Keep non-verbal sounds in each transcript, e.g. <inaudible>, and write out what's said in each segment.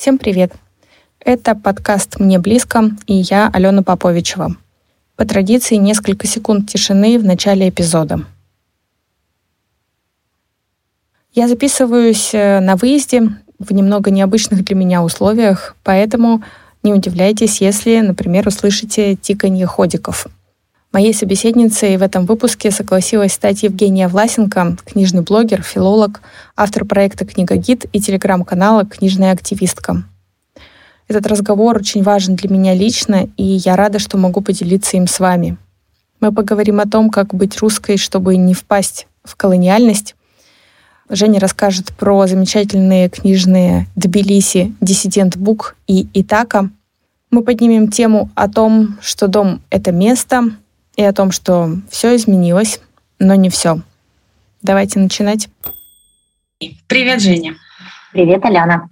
Всем привет! Это подкаст «Мне близко» и я, Алена Поповичева. По традиции несколько секунд тишины в начале эпизода. Я записываюсь э, на выезде в немного необычных для меня условиях, поэтому не удивляйтесь, если, например, услышите тиканье ходиков. Моей собеседницей в этом выпуске согласилась стать Евгения Власенко, книжный блогер, филолог, автор проекта «Книга Гид» и телеграм-канала «Книжная активистка». Этот разговор очень важен для меня лично, и я рада, что могу поделиться им с вами. Мы поговорим о том, как быть русской, чтобы не впасть в колониальность. Женя расскажет про замечательные книжные Тбилиси, Диссидент Бук и Итака. Мы поднимем тему о том, что дом — это место, и о том, что все изменилось, но не все. Давайте начинать. Привет, Женя. Привет, Аляна.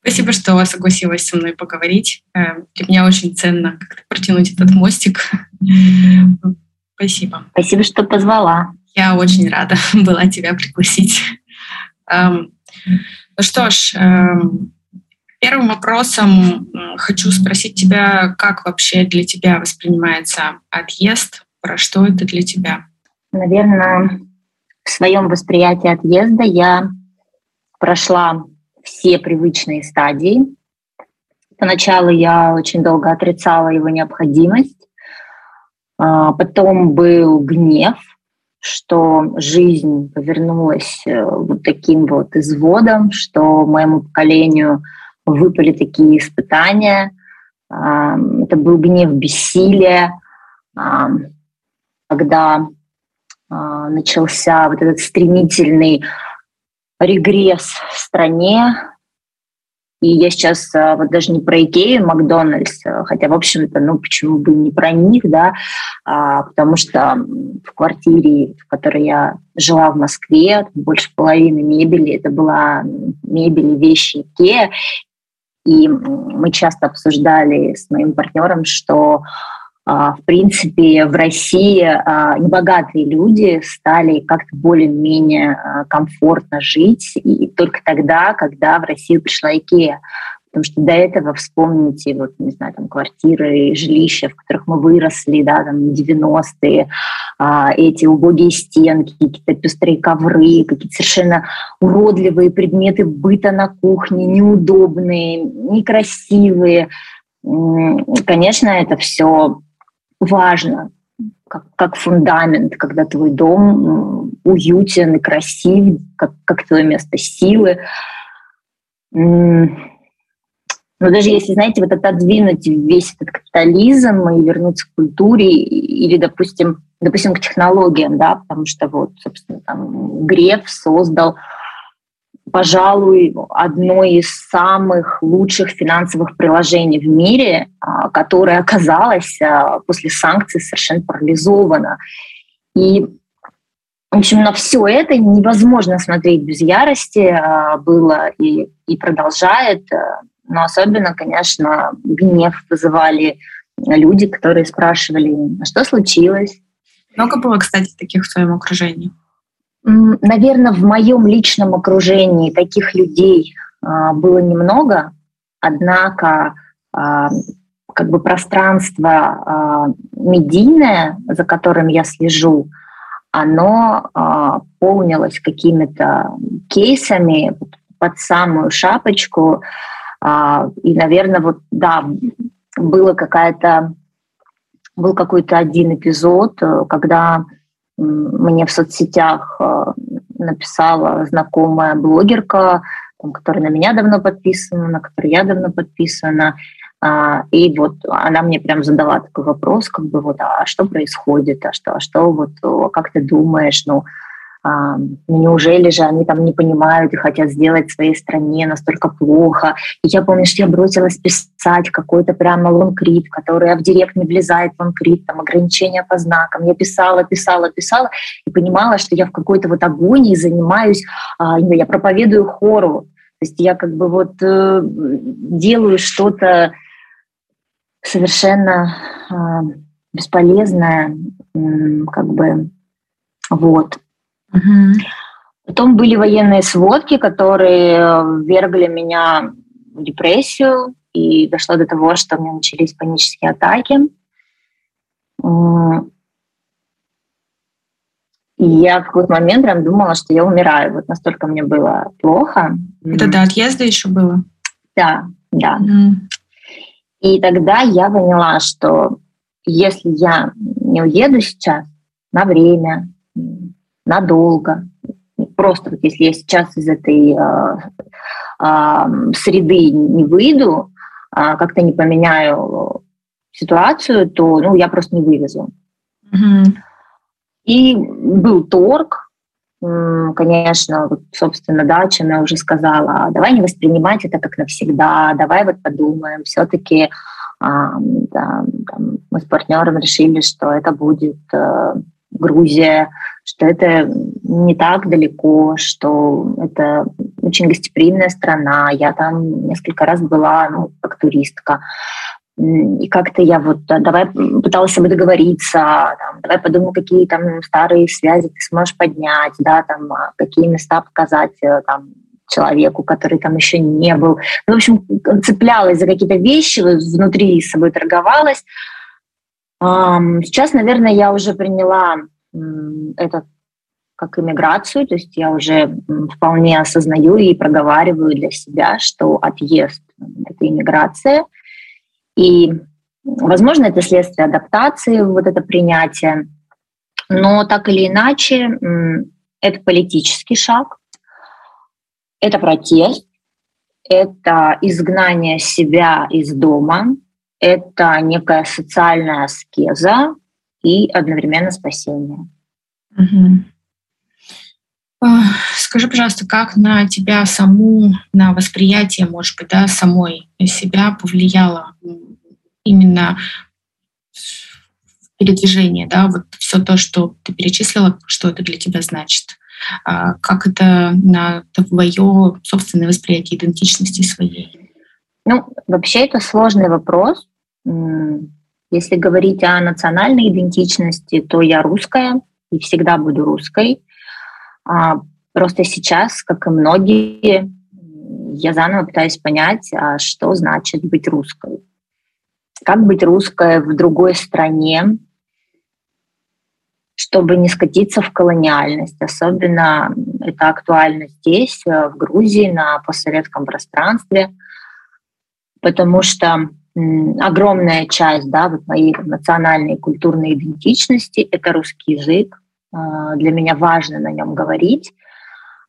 Спасибо, что согласилась со мной поговорить. Э, для меня очень ценно как-то протянуть этот мостик. Спасибо. Спасибо, что позвала. Я очень рада <laughs> была тебя пригласить. Эм, ну что ж, эм, первым вопросом хочу спросить тебя, как вообще для тебя воспринимается отъезд, про что это для тебя? Наверное, в своем восприятии отъезда я прошла все привычные стадии. Поначалу я очень долго отрицала его необходимость. А, потом был гнев, что жизнь повернулась э, вот таким вот изводом, что моему поколению выпали такие испытания. А, это был гнев бессилия, а, когда начался вот этот стремительный регресс в стране. И я сейчас а, вот даже не про Икею, Макдональдс, а, хотя, в общем-то, ну, почему бы не про них, да, а, потому что в квартире, в которой я жила в Москве, больше половины мебели, это была мебель и вещи Икея, и мы часто обсуждали с моим партнером, что а, в принципе, в России а, небогатые люди стали как-то более-менее а, комфортно жить, и только тогда, когда в Россию пришла Икея. Потому что до этого вспомните, вот, не знаю, там, квартиры, жилища, в которых мы выросли, да, там, 90-е, эти убогие стенки, какие-то пестрые ковры, какие-то совершенно уродливые предметы быта на кухне, неудобные, некрасивые. Конечно, это все важно, как, как фундамент, когда твой дом уютен и красив, как, как твое место силы. Но даже если, знаете, вот отодвинуть весь этот капитализм и вернуться к культуре или, допустим, допустим, к технологиям, да, потому что вот, собственно, там Греф создал пожалуй, одно из самых лучших финансовых приложений в мире, а, которое оказалось а, после санкций совершенно парализовано. И, в общем, на все это невозможно смотреть без ярости, а, было и, и продолжает, но особенно, конечно, гнев вызывали люди, которые спрашивали, а что случилось? Много было, кстати, таких в своем окружении? Наверное, в моем личном окружении таких людей а, было немного, однако а, как бы пространство медийное, за которым я слежу, оно полнилось какими-то кейсами под самую шапочку. И, наверное, вот да, было какая-то был какой-то один эпизод, когда мне в соцсетях э, написала знакомая блогерка, которая на меня давно подписана, на которую я давно подписана. А, и вот она мне прям задала такой вопрос, как бы вот, а что происходит, а что, а что вот, как ты думаешь, ну, а, неужели же они там не понимают и хотят сделать своей стране настолько плохо. И я помню, что я бросилась писать какой-то прямо лонгрид, который в директ не влезает лонгрид, там ограничения по знакам. Я писала, писала, писала и понимала, что я в какой-то вот агонии занимаюсь, а, я проповедую хору. То есть я как бы вот э, делаю что-то совершенно э, бесполезное, как бы вот. Угу. Потом были военные сводки, которые ввергли меня в депрессию, и дошло до того, что у меня начались панические атаки. И я в какой-то момент прям думала, что я умираю. Вот настолько мне было плохо. Это до отъезда еще было? Да, да. Mm. И тогда я поняла, что если я не уеду сейчас на время, надолго, просто вот если я сейчас из этой э, э, среды не выйду, э, как-то не поменяю ситуацию, то ну, я просто не вывезу. Mm-hmm. И был торг, конечно, вот, собственно, да, чем я уже сказала, давай не воспринимать это как навсегда, давай вот подумаем, все-таки а, да, там, мы с партнером решили, что это будет э, Грузия, что это не так далеко, что это очень гостеприимная страна. Я там несколько раз была, ну, как туристка. И как-то я вот давай пыталась собой договориться, там, давай подумаю, какие там старые связи ты сможешь поднять, да, там, а, какие места показать э, там, человеку, который там еще не был. Ну, в общем, цеплялась за какие-то вещи, внутри с собой торговалась. Сейчас, наверное, я уже приняла это как иммиграцию, то есть я уже вполне осознаю и проговариваю для себя, что отъезд — это иммиграция, и, возможно, это следствие адаптации, вот это принятие, но так или иначе это политический шаг, это протест, это изгнание себя из дома, это некая социальная аскеза и одновременно спасение. Угу. Скажи, пожалуйста, как на тебя саму, на восприятие, может быть, да, самой себя повлияло именно передвижение, да, вот все то, что ты перечислила, что это для тебя значит? А как это на твое собственное восприятие идентичности своей? Ну, вообще это сложный вопрос. Если говорить о национальной идентичности, то я русская и всегда буду русской. А просто сейчас, как и многие, я заново пытаюсь понять, а что значит быть русской. Как быть русской в другой стране, чтобы не скатиться в колониальность. Особенно это актуально здесь, э, в Грузии, на постсоветском пространстве, потому что огромная часть да, вот моей национальной и культурной идентичности — это русский язык. А, для меня важно на нем говорить.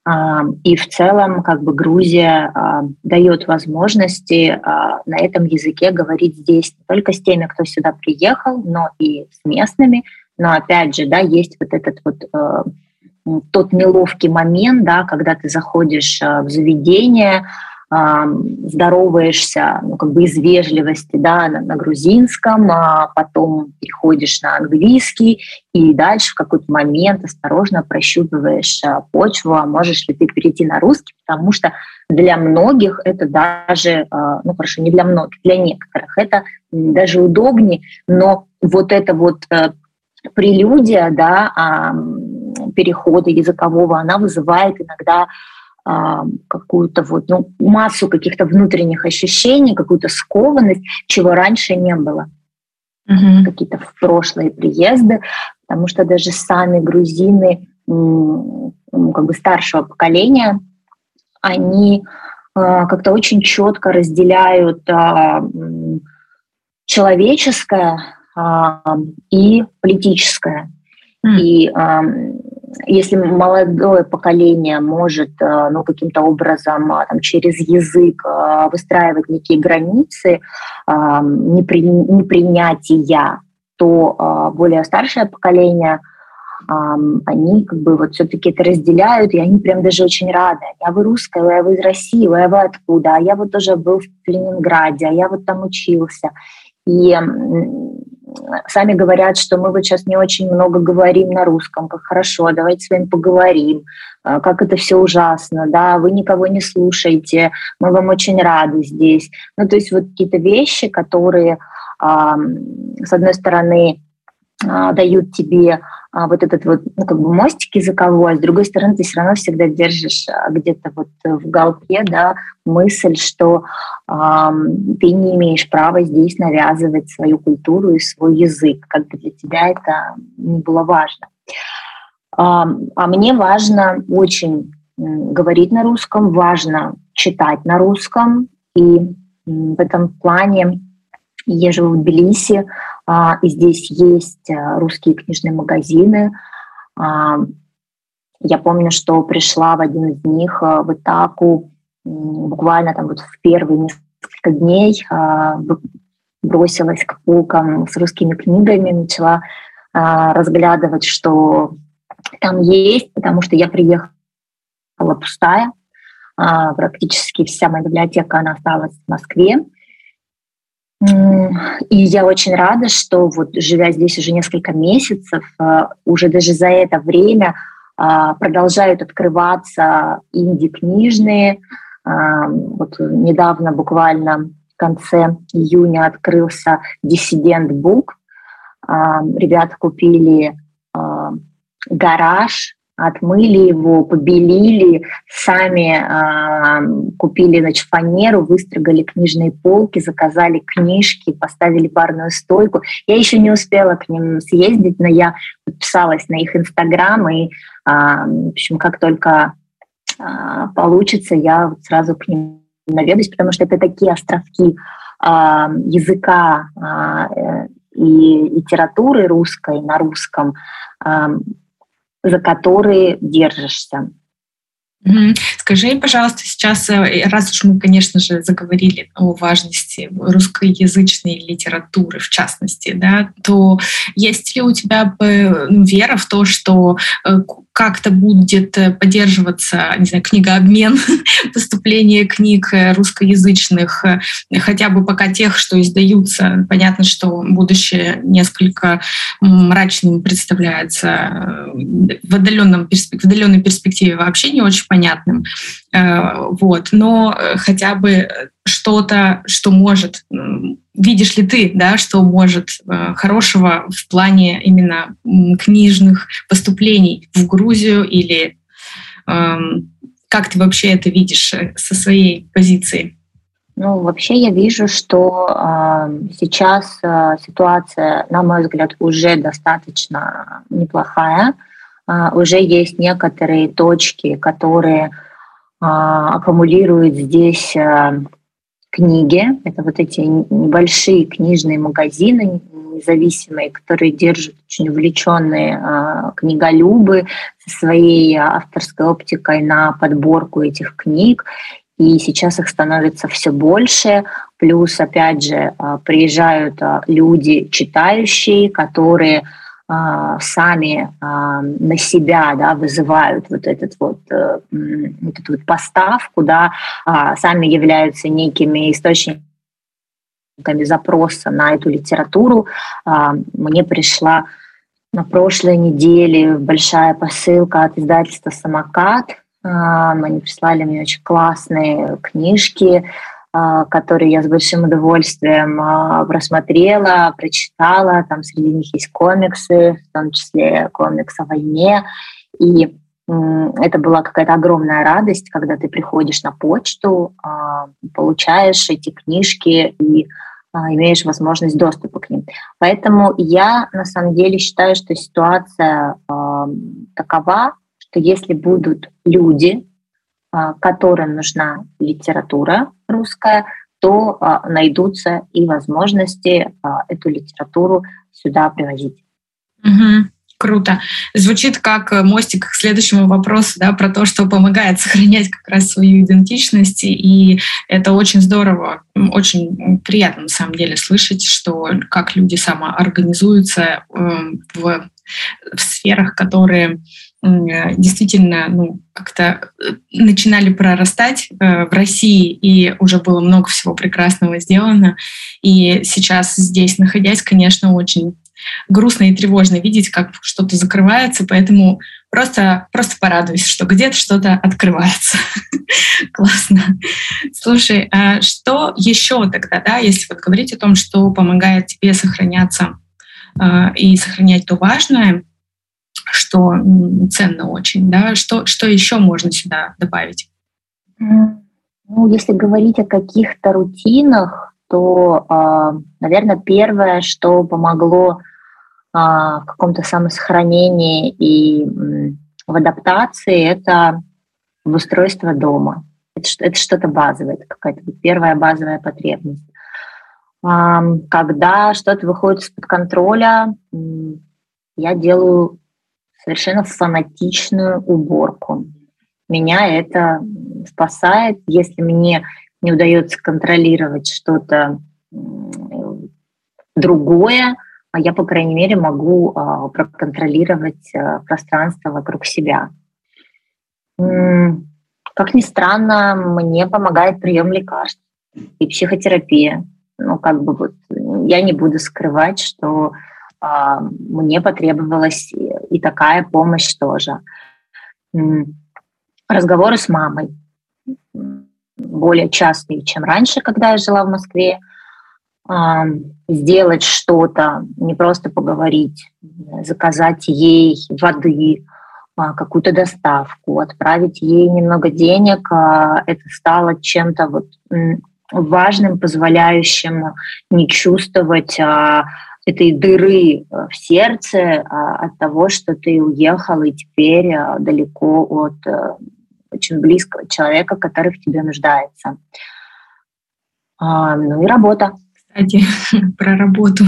А, и в целом как бы Грузия а, дает возможности на этом языке говорить здесь не только с теми, кто сюда приехал, но и с местными. Но опять же, да, есть вот этот вот тот неловкий момент, да, когда ты заходишь в заведение, здороваешься, ну, как бы из вежливости, да, на, на грузинском, а потом переходишь на английский, и дальше в какой-то момент осторожно прощупываешь а, почву, а можешь ли ты перейти на русский, потому что для многих это даже, а, ну хорошо, не для многих, для некоторых это даже удобнее, но вот это вот э, прелюдия, да, перехода языкового, она вызывает иногда какую-то вот, ну, массу каких-то внутренних ощущений, какую-то скованность, чего раньше не было. Угу. Какие-то в прошлые приезды, потому что даже сами грузины как бы старшего поколения, они а, как-то очень четко разделяют а, человеческое и политическое. Mm. И если молодое поколение может э, ну, каким-то образом э, там, через язык э, выстраивать некие границы непри, непринятия, то более старшее поколение они как бы вот все-таки это разделяют, и они прям даже очень рады. Я вы русская, а вы из России, а вы откуда? А я вот тоже был в Ленинграде, а я вот там учился. И сами говорят, что мы вот сейчас не очень много говорим на русском, как хорошо, давайте с вами поговорим, а, как это все ужасно, да, вы никого не слушаете, мы вам очень рады здесь. Ну, то есть вот какие-то вещи, которые, с одной стороны, дают тебе а, вот этот вот ну, как бы мостик языковой, а с другой стороны ты все равно всегда держишь а, где-то вот в голове да, мысль, что а, ты не имеешь права здесь навязывать свою культуру и свой язык, как бы для тебя это не было важно. А, а мне важно очень говорить на русском, важно читать на русском, и в этом плане я живу в Тбилиси, а, и здесь есть э, русские книжные магазины. А, я помню, что пришла в один из них в Итаку буквально там вот в первые несколько дней, а, бросилась к полкам с русскими книгами, начала разглядывать, что там есть, потому что я приехала пустая, практически вся моя библиотека, она осталась в Москве. И я очень рада, что вот живя здесь уже несколько месяцев, э, уже даже за это время а, продолжают открываться инди-книжные. А, вот недавно, буквально в конце июня, открылся Book. А, ребята купили гараж отмыли его, побелили, сами э, купили значит, фанеру, выстрогали книжные полки, заказали книжки, поставили барную стойку. Я еще не успела к ним съездить, но я подписалась на их инстаграм, и, э, в общем, как только э, получится, я вот сразу к ним наведусь, потому что это такие островки э, языка э, и литературы русской на русском, за которые держишься. Скажи, пожалуйста, сейчас, э, раз уж мы, конечно же, заговорили о важности русскоязычной литературы, в частности, да, то есть ли у тебя ну, вера в то, что э, как-то будет э, поддерживаться, не знаю, книгообмен, <laughs> поступление книг русскоязычных, хотя бы пока тех, что издаются. Понятно, что будущее несколько мрачным представляется. В, отдаленном, в отдаленной перспективе вообще не очень понятным. Э, вот. Но э, хотя бы что-то, что может, видишь ли ты, да, что может э, хорошего в плане именно книжных поступлений в Грузию или эм, как ты вообще это видишь со своей позиции? Ну, вообще я вижу, что э, сейчас э, ситуация, на мой взгляд, уже достаточно неплохая. А, уже есть некоторые точки, которые а, аккумулируют здесь а, книги. Это вот эти небольшие книжные магазины независимые, которые держат очень увлеченные книголюбы со своей авторской оптикой на подборку этих книг. И сейчас их становится все больше. Плюс, опять же, приезжают люди читающие, которые а, сами а, на себя да, вызывают вот, этот вот, э, вот эту вот поставку, да, а, сами являются некими источниками запроса на эту литературу. Мне пришла на прошлой неделе большая посылка от издательства «Самокат». Они прислали мне очень классные книжки, а, которые я с большим удовольствием а, просмотрела, прочитала. Там среди них есть комиксы, в том числе комикс о войне. И это была какая-то огромная радость, когда ты приходишь на почту, а, получаешь эти книжки и имеешь возможность доступа к ним. Поэтому я на самом деле считаю, что ситуация такова, что если будут люди, а, которым нужна литература русская, то а, найдутся и возможности а, эту литературу сюда привозить. Угу. Круто. Звучит как мостик к следующему вопросу, да, про то, что помогает <laughs> сохранять как раз свою идентичность. И это очень здорово, очень приятно на самом деле слышать, что как люди самоорганизуются эм, в, в сферах, которые действительно ну, как-то э, начинали прорастать э, в России, и уже было много всего прекрасного сделано. И сейчас здесь, находясь, конечно, очень грустно и тревожно видеть, как что-то закрывается, поэтому просто, просто порадуйся, что где-то что-то открывается. <laughs> Классно. Слушай, а что еще тогда, да, если вот говорить о том, что помогает тебе сохраняться и сохранять то важное, что ценно очень, да, что, что еще можно сюда добавить? Ну, если говорить о каких-то рутинах, то, а, наверное, первое, что помогло а, в каком-то самосохранении и в адаптации, это обустройство дома. Это, это что-то базовое, это какая-то первая базовая потребность. Когда что-то выходит из-под контроля, я делаю совершенно фанатичную уборку. Меня это спасает, если мне не удается контролировать что-то другое, а я, по крайней мере, могу а, проконтролировать а, пространство вокруг себя. Как ни странно, мне помогает прием лекарств и психотерапия. Ну, как бы вот я не буду скрывать, что а, мне потребовалась и такая помощь тоже. Разговоры с мамой более частые, чем раньше, когда я жила в Москве. Сделать что-то, не просто поговорить, заказать ей воды, а, какую-то доставку, отправить ей немного денег, а, это стало чем-то вот важным, позволяющим не чувствовать а, этой дыры в сердце от того, что ты уехал и теперь далеко от очень близкого человека, который в тебе нуждается. Ну и работа кстати, <laughs> про работу.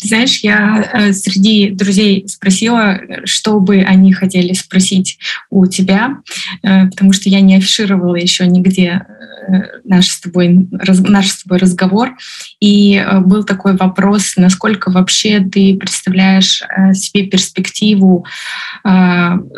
Ты знаешь, я э, среди друзей спросила, что бы они хотели спросить у тебя, э, потому что я не афишировала еще нигде э, наш с тобой, наш с тобой разговор. И был такой вопрос, насколько вообще ты представляешь себе перспективу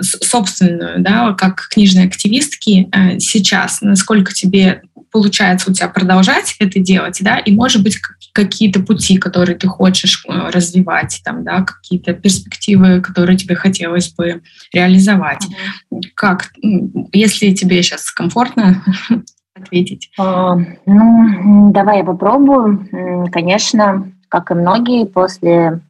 собственную, да, как книжной активистки сейчас, насколько тебе получается у тебя продолжать это делать, да, и, может быть, какие-то пути, которые ты хочешь э, развивать, там, да, какие-то перспективы, которые тебе хотелось бы реализовать. Mm-hmm. Как, если тебе сейчас комфортно <laughs> ответить? А, ну, давай я попробую. Конечно, как и многие, после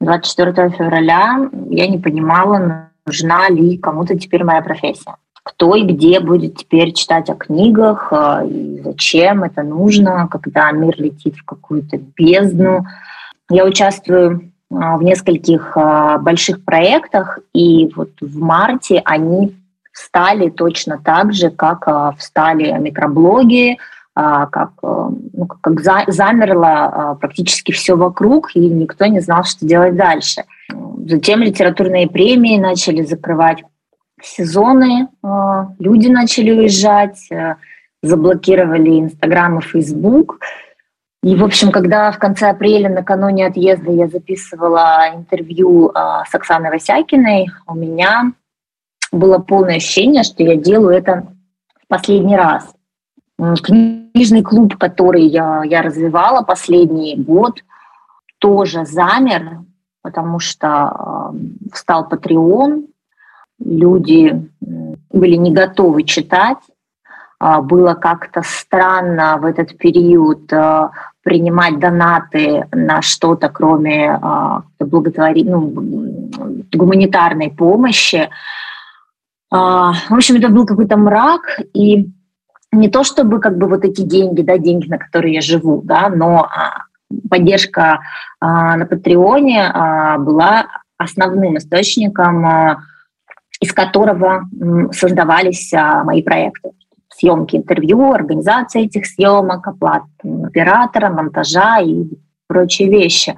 24 февраля я не понимала, нужна ли кому-то теперь моя профессия кто и где будет теперь читать о книгах, а, и зачем это нужно, когда мир летит в какую-то бездну. Я участвую а, в нескольких а, больших проектах, и вот в марте они встали точно так же, как встали микроблоги, как, ну, как замерло практически все вокруг, и никто не знал, что делать дальше. Затем литературные премии начали закрывать сезоны, э, люди начали уезжать, э, заблокировали Инстаграм и Фейсбук. И, в общем, когда в конце апреля, накануне отъезда, я записывала интервью э, с Оксаной Васякиной, у меня было полное ощущение, что я делаю это в последний раз. Книжный клуб, который я, я развивала последний год, тоже замер, потому что э, встал Patreon, люди были не готовы читать. А, было как-то странно в этот период а, принимать донаты на что-то, кроме а, благотвори... ну, гуманитарной помощи. В общем, это был какой-то мрак, и не то чтобы как бы вот эти деньги, да, деньги, на которые я живу, да, но поддержка на Патреоне была основным источником из которого создавались а, мои проекты. Съемки интервью, организация этих съемок, оплата оператора, монтажа и прочие вещи.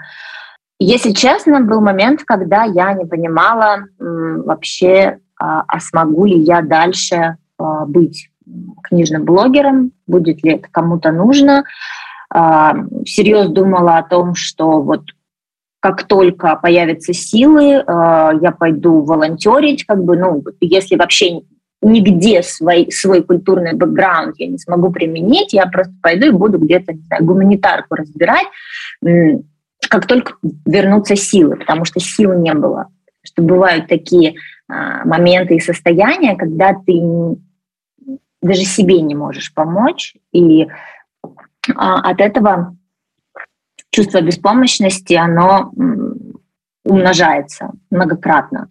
Если честно, был момент, когда я не понимала вообще, а, а смогу ли я дальше а, быть книжным блогером, будет ли это кому-то нужно. Всерьез думала о том, что вот как только появятся силы, э, я пойду волонтерить, как бы, ну, если вообще нигде свой, свой культурный бэкграунд я не смогу применить, я просто пойду и буду где-то, не знаю, гуманитарку разбирать, как только вернутся силы, потому что сил не было. Что бывают такие а, моменты и состояния, когда ты даже себе не можешь помочь, и а, от этого чувство беспомощности, оно умножается многократно.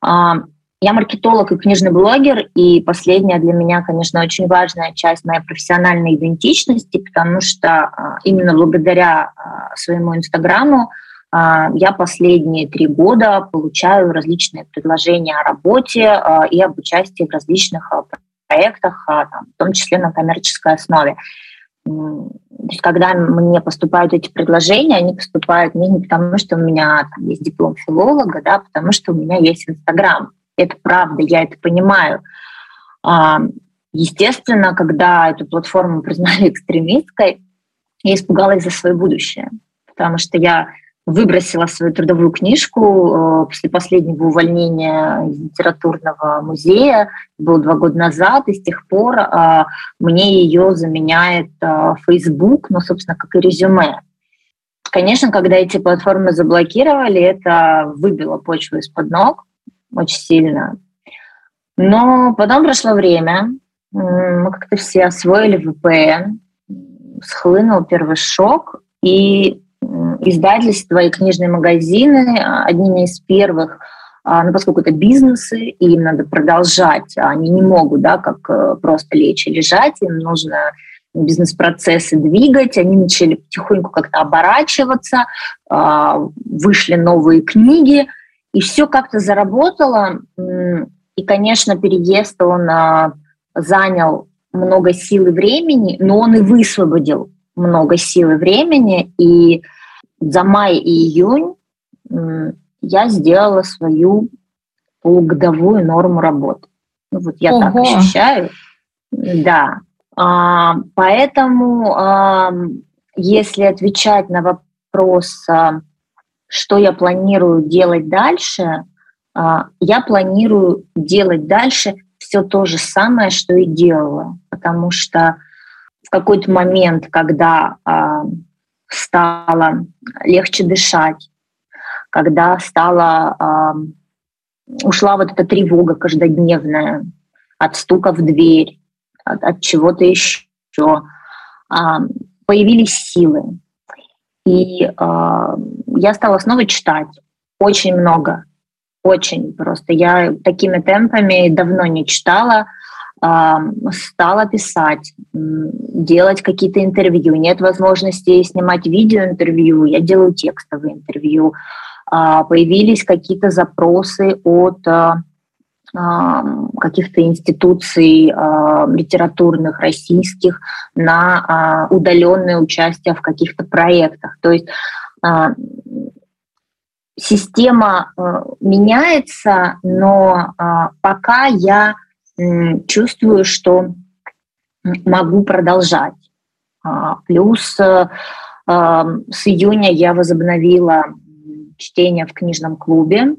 А, я маркетолог и книжный блогер, и последняя для меня, конечно, очень важная часть моей профессиональной идентичности, потому что а, именно благодаря а, своему инстаграму я последние три года получаю различные предложения о работе и об участии в различных проектах, в том числе на коммерческой основе. То есть, когда мне поступают эти предложения, они поступают мне не потому, что у меня там есть диплом филолога, да, а потому что у меня есть Инстаграм. Это правда, я это понимаю. А, естественно, когда эту платформу <laughs> признали экстремистской, я испугалась за свое будущее, потому что я выбросила свою трудовую книжку э, после последнего увольнения из литературного музея, был два года назад, и с тех пор э, мне ее заменяет э, Facebook, ну, собственно, как и резюме. Конечно, когда эти платформы заблокировали, это выбило почву из-под ног очень сильно. Но потом прошло время, мы как-то все освоили VPN, схлынул первый шок, и издательства и книжные магазины а, одними из первых, а, ну, поскольку это бизнесы, и им надо продолжать, а они не могут, да, как э, просто лечь и лежать, им нужно бизнес-процессы двигать, они начали потихоньку как-то оборачиваться, вышли новые книги, и все как-то заработало. И, конечно, переезд, он занял много сил и времени, но он и высвободил много сил и времени, и за май и июнь я сделала свою полугодовую норму работы. Ну, вот я Ого. так ощущаю. Да. А, поэтому, а, если отвечать на вопрос, а, что я планирую делать дальше, а, я планирую делать дальше все то же самое, что и делала. Потому что в какой-то момент, когда а, стало легче дышать, когда стала, э, ушла вот эта тревога каждодневная от стука в дверь, от, от чего-то еще, э, появились силы. И э, я стала снова читать очень много, очень просто. Я такими темпами давно не читала стала писать, делать какие-то интервью. Нет возможности снимать видеоинтервью, я делаю текстовые интервью. А, появились какие-то запросы от а, каких-то институций литературных российских на удаленное участие в каких-то проектах. То есть система э, меняется, но пока я чувствую, что могу продолжать. А, плюс э, э, с июня я возобновила чтение в книжном клубе.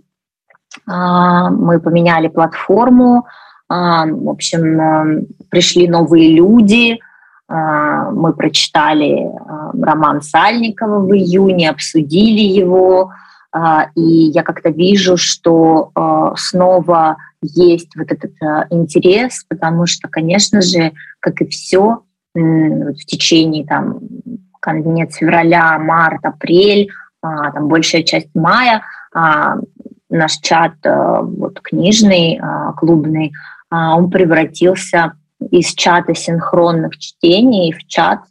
А, мы поменяли платформу. А, в общем, э, пришли новые люди. Мы прочитали роман Сальникова в июне, обсудили его. И я как-то вижу, что снова есть вот этот э, интерес, потому что, конечно же, как и все, в течение там конец февраля, март, апрель, а, там большая часть мая а, наш чат вот книжный, а, клубный, он превратился из чата синхронных чтений в чат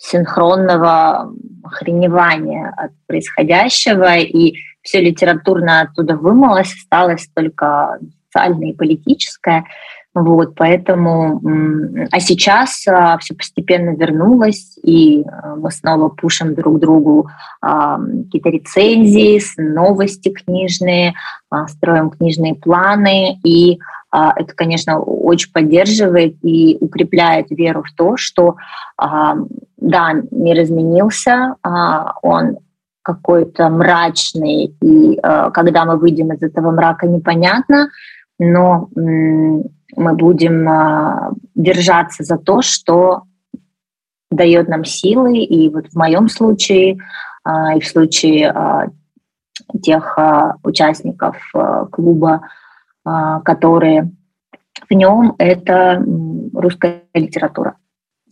синхронного охреневания от происходящего, и все литературно оттуда вымылось, осталось только социальное и политическое. Вот, поэтому, а сейчас а, все постепенно вернулось, и а, мы снова пушим друг другу а, какие-то рецензии, новости книжные, а, строим книжные планы, и это, конечно, очень поддерживает и укрепляет веру в то, что, а, да, мир изменился, а, он какой-то мрачный, и а, когда мы выйдем из этого мрака, непонятно, но мы будем а, держаться за то, что дает нам силы. И вот в моем случае, а, и в случае а, тех участников клуба, которые в нем, это русская литература.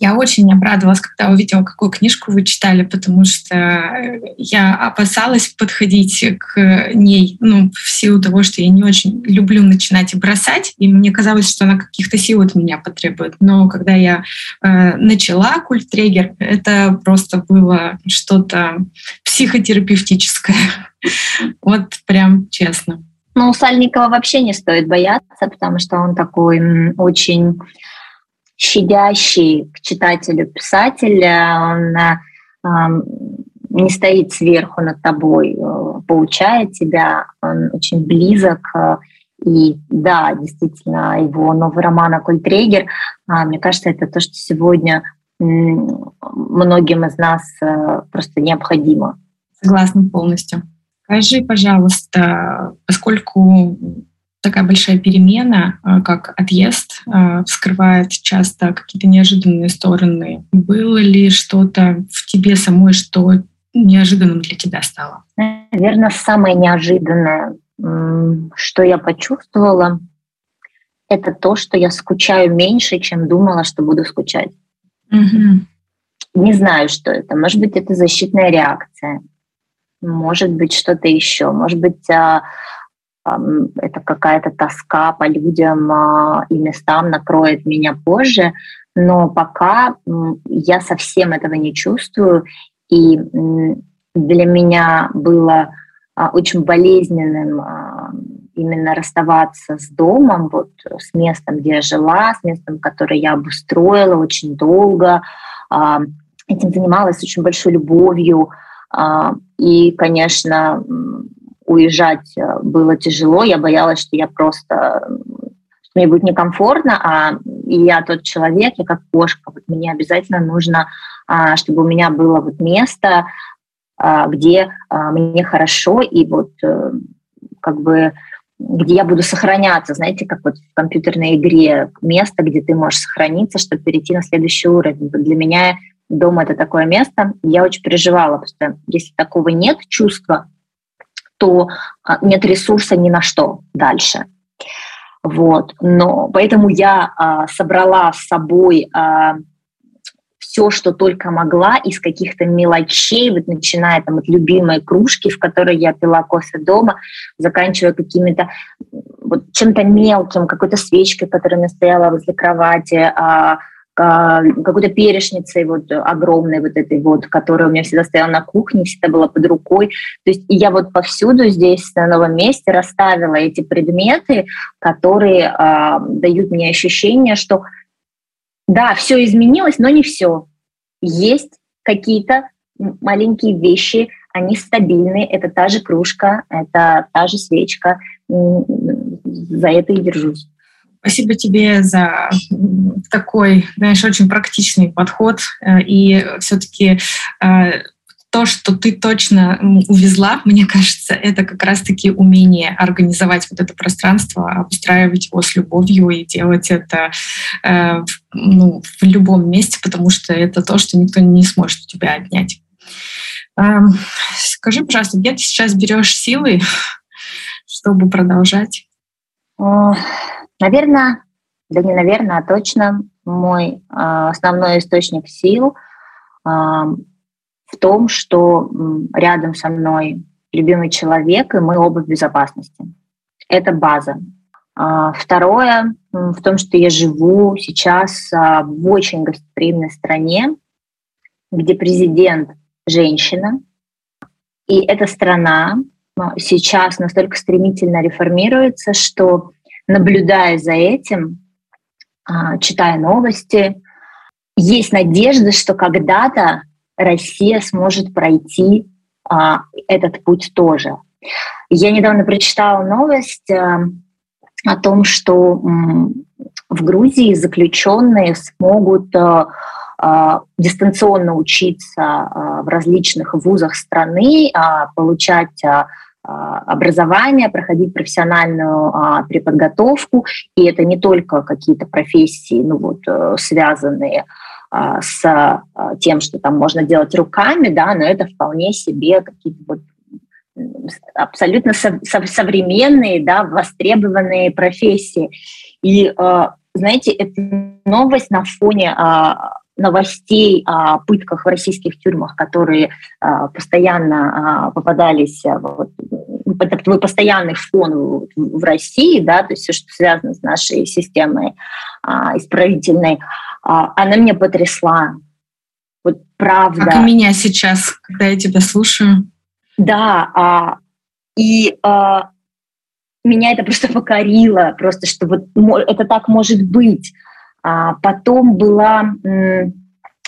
Я очень обрадовалась, когда увидела, какую книжку вы читали, потому что я опасалась подходить к ней, ну, в силу того, что я не очень люблю начинать и бросать, и мне казалось, что она каких-то сил от меня потребует. Но когда я э, начала культ триггер, это просто было что-то психотерапевтическое. <laughs> Вот прям честно. Ну, Сальникова вообще не стоит бояться, потому что он такой очень щадящий к читателю писатель, он э, не стоит сверху над тобой, э, получает тебя, он очень близок. Э, и да, действительно, его новый роман «Акультрегер», э, мне кажется, это то, что сегодня многим из нас э, просто необходимо. Согласна полностью. Скажи, пожалуйста, поскольку такая большая перемена, а, как отъезд, а, вскрывает часто какие-то неожиданные стороны. Было ли что-то в тебе самой, что неожиданным для тебя стало? Наверное, самое неожиданное, что я почувствовала, это то, что я скучаю меньше, чем думала, что буду скучать. Угу. Не знаю, что это. Может быть, это защитная реакция. Может быть, что-то еще. Может быть, а, это какая-то тоска по людям а, и местам накроет меня позже, но пока я совсем этого не чувствую, и для меня было а, очень болезненным именно расставаться с домом, вот с местом, где я жила, с местом, которое я обустроила очень долго, этим занималась очень большой любовью, и, конечно, уезжать э, было тяжело, я боялась, что я просто что мне будет некомфортно, а я тот человек, я как кошка, вот мне обязательно нужно, а, чтобы у меня было вот место, а, где а, мне хорошо, и вот э, как бы где я буду сохраняться, знаете, как вот в компьютерной игре, место, где ты можешь сохраниться, чтобы перейти на следующий уровень. Вот для меня дом — это такое место, я очень переживала, потому что если такого нет чувства, то а, нет ресурса ни на что дальше. Вот. Но поэтому я а, собрала с собой а, все, что только могла из каких-то мелочей, вот начиная там от любимой кружки, в которой я пила кофе дома, заканчивая какими-то вот чем-то мелким, какой-то свечкой, которая стояла возле кровати, а, какой-то перешницей вот огромной вот этой вот, которая у меня всегда стояла на кухне, всегда была под рукой. То есть я вот повсюду здесь на новом месте расставила эти предметы, которые э, дают мне ощущение, что да, все изменилось, но не все. Есть какие-то маленькие вещи, они стабильные, это та же кружка, это та же свечка, за это и держусь. Спасибо тебе за такой, знаешь, очень практичный подход. Э, и все-таки э, то, что ты точно увезла, <laughs> мне кажется, это как раз-таки умение организовать вот это пространство, обустраивать его с любовью и делать это э, ну, в любом месте, потому что это то, что никто не сможет у тебя отнять. Эм, скажи, пожалуйста, где ты сейчас берешь силы, <laughs> чтобы продолжать? Наверное, да не наверное, а точно мой э, основной источник сил э, в том, что рядом со мной любимый человек, и мы оба в безопасности. Это база. А, второе в том, что я живу сейчас в очень гостеприимной стране, где президент женщина, и эта страна сейчас настолько стремительно реформируется, что наблюдая за этим, а, читая новости, есть надежда, что когда-то Россия сможет пройти а, этот путь тоже. Я недавно прочитала новость а, о том, что в Грузии заключенные смогут дистанционно учиться в различных вузах страны, получать образование, проходить профессиональную а, преподготовку. И это не только какие-то профессии, ну вот, э, связанные а, с тем, что там можно делать руками, да, но это вполне себе какие-то вот абсолютно современные, да, востребованные профессии. И, знаете, эта новость на фоне новостей о пытках в российских тюрьмах, которые а, постоянно а, попадались, а, вот, это твой постоянный фон в России, да, то есть все, что связано с нашей системой а, исправительной, а, она меня потрясла. Вот правда. Как и меня сейчас, когда я тебя слушаю. Да, а, и а, меня это просто покорило, просто что вот это так может быть. А потом была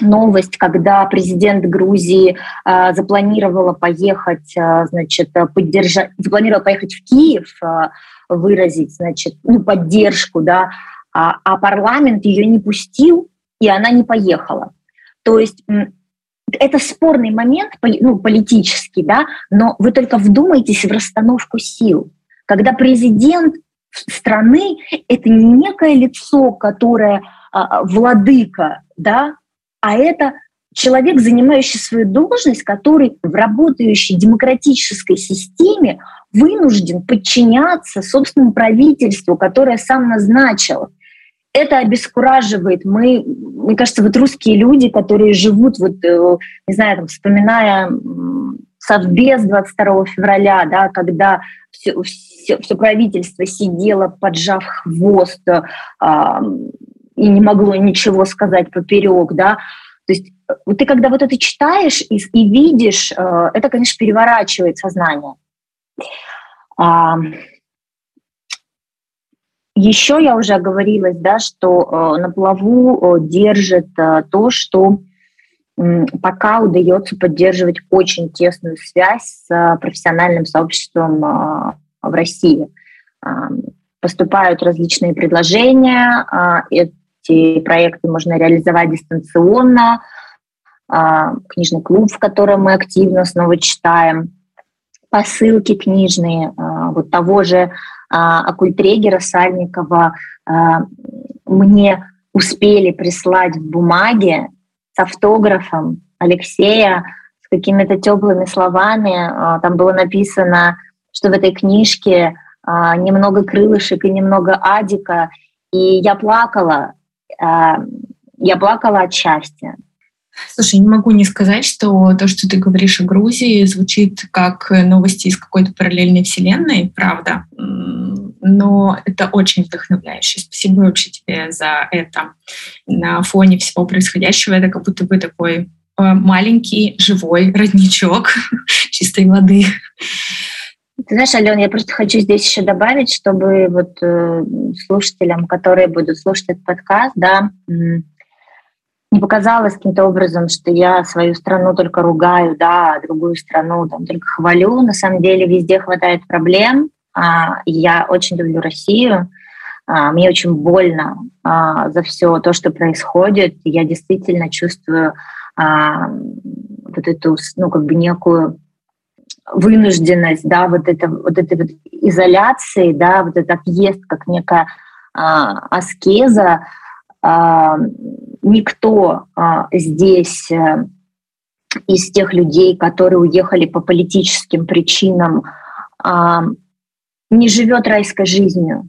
новость, когда президент Грузии а, запланировала поехать, а, значит, поддержать, запланировала поехать в Киев, а, выразить, значит, ну, поддержку, да, а, а парламент ее не пустил, и она не поехала. То есть это спорный момент, ну, политический, да, но вы только вдумайтесь в расстановку сил. Когда президент страны — это не некое лицо, которое а, владыка, да, а это человек, занимающий свою должность, который в работающей демократической системе вынужден подчиняться собственному правительству, которое сам назначил. Это обескураживает. Мы, мне кажется, вот русские люди, которые живут, вот, э, не знаю, там, вспоминая Совбез 22 февраля, да, когда все, все, все правительство сидело, поджав хвост, э, и не могло ничего сказать поперек, да, то есть э, ты когда вот это читаешь и, и видишь, э, это, конечно, переворачивает сознание. А, еще я уже оговорилась, да, что э, на плаву э, держит э, то, что пока удается поддерживать очень тесную связь с э, профессиональным сообществом э, в России. Э, поступают различные предложения, эти проекты можно реализовать дистанционно. А, книжный клуб, в котором мы активно снова читаем. Посылки книжные, а, вот того же а, Акультрегера Сальникова мне успели прислать в бумаге автографом Алексея, с какими-то теплыми словами. Там было написано, что в этой книжке немного крылышек и немного адика. И я плакала, я плакала от счастья. Слушай, не могу не сказать, что то, что ты говоришь о Грузии, звучит как новости из какой-то параллельной вселенной, правда. Но это очень вдохновляюще. Спасибо вообще тебе за это. На фоне всего происходящего это как будто бы такой э, маленький живой родничок <laughs> чистой воды. Ты знаешь, Ален, я просто хочу здесь еще добавить, чтобы вот э, слушателям, которые будут слушать этот подкаст, да, не показалось каким-то образом, что я свою страну только ругаю, да, а другую страну там только хвалю. На самом деле везде хватает проблем. А, я очень люблю Россию. А, мне очень больно а, за все то, что происходит. Я действительно чувствую вот эту, ну, как бы некую вынужденность, да, вот это вот этой вот изоляции, да, вот этот отъезд как некая аскеза, никто а, здесь а, из тех людей, которые уехали по политическим причинам, а, не живет райской жизнью,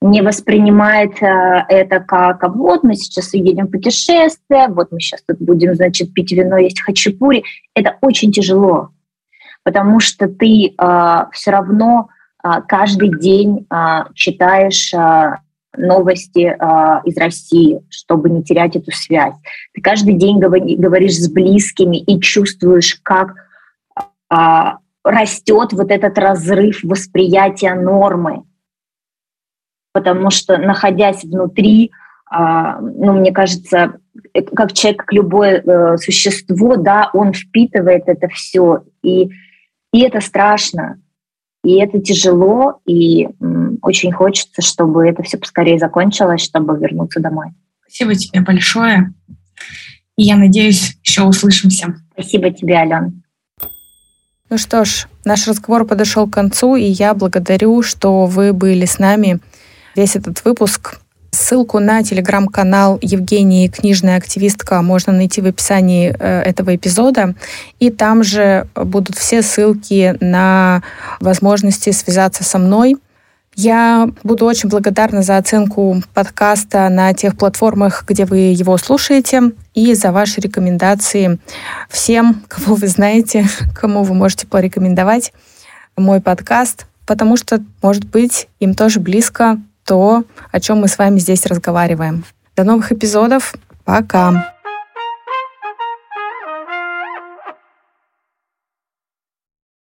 не воспринимает а, это как а вот мы сейчас едем в путешествие, вот мы сейчас тут будем, значит, пить вино, есть хачапури. Это очень тяжело потому что ты э, а, все равно э, каждый день э, читаешь э, новости э, из России, чтобы не терять эту связь. Ты каждый день говори, говоришь с близкими и чувствуешь, как э, растет вот этот разрыв восприятия нормы. Потому что, находясь внутри, э, ну, мне кажется, как человек, как любое э, существо, да, он впитывает это все. И и это страшно, и это тяжело, и очень хочется, чтобы это все поскорее закончилось, чтобы вернуться домой. Спасибо тебе большое. И я надеюсь, еще услышимся. Спасибо тебе, Ален. Ну что ж, наш разговор подошел к концу, и я благодарю, что вы были с нами весь этот выпуск. Ссылку на телеграм-канал Евгении Книжная активистка можно найти в описании э, этого эпизода. И там же будут все ссылки на возможности связаться со мной. Я буду очень благодарна за оценку подкаста на тех платформах, где вы его слушаете, и за ваши рекомендации всем, кого вы знаете, <laughs> кому вы можете порекомендовать мой подкаст, потому что, может быть, им тоже близко то, о чем мы с вами здесь разговариваем. До новых эпизодов. Пока.